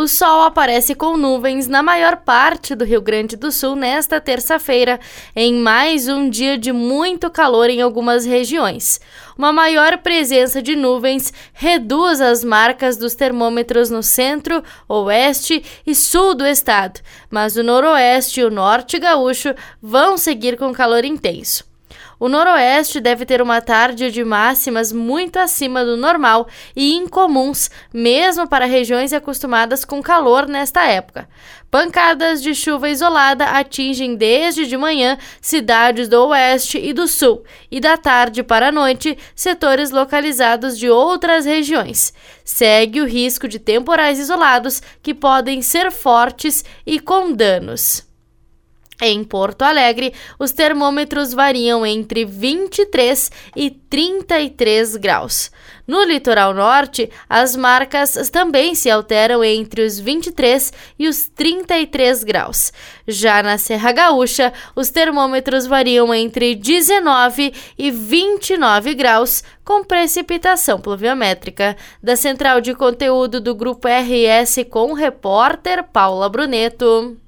O sol aparece com nuvens na maior parte do Rio Grande do Sul nesta terça-feira, em mais um dia de muito calor em algumas regiões. Uma maior presença de nuvens reduz as marcas dos termômetros no centro, oeste e sul do estado, mas o noroeste e o norte gaúcho vão seguir com calor intenso. O noroeste deve ter uma tarde de máximas muito acima do normal e incomuns, mesmo para regiões acostumadas com calor nesta época. Pancadas de chuva isolada atingem desde de manhã cidades do oeste e do sul, e da tarde para a noite setores localizados de outras regiões. Segue o risco de temporais isolados que podem ser fortes e com danos. Em Porto Alegre, os termômetros variam entre 23 e 33 graus. No litoral norte, as marcas também se alteram entre os 23 e os 33 graus. Já na Serra Gaúcha, os termômetros variam entre 19 e 29 graus, com precipitação pluviométrica. Da central de conteúdo do Grupo RS com o repórter Paula Bruneto.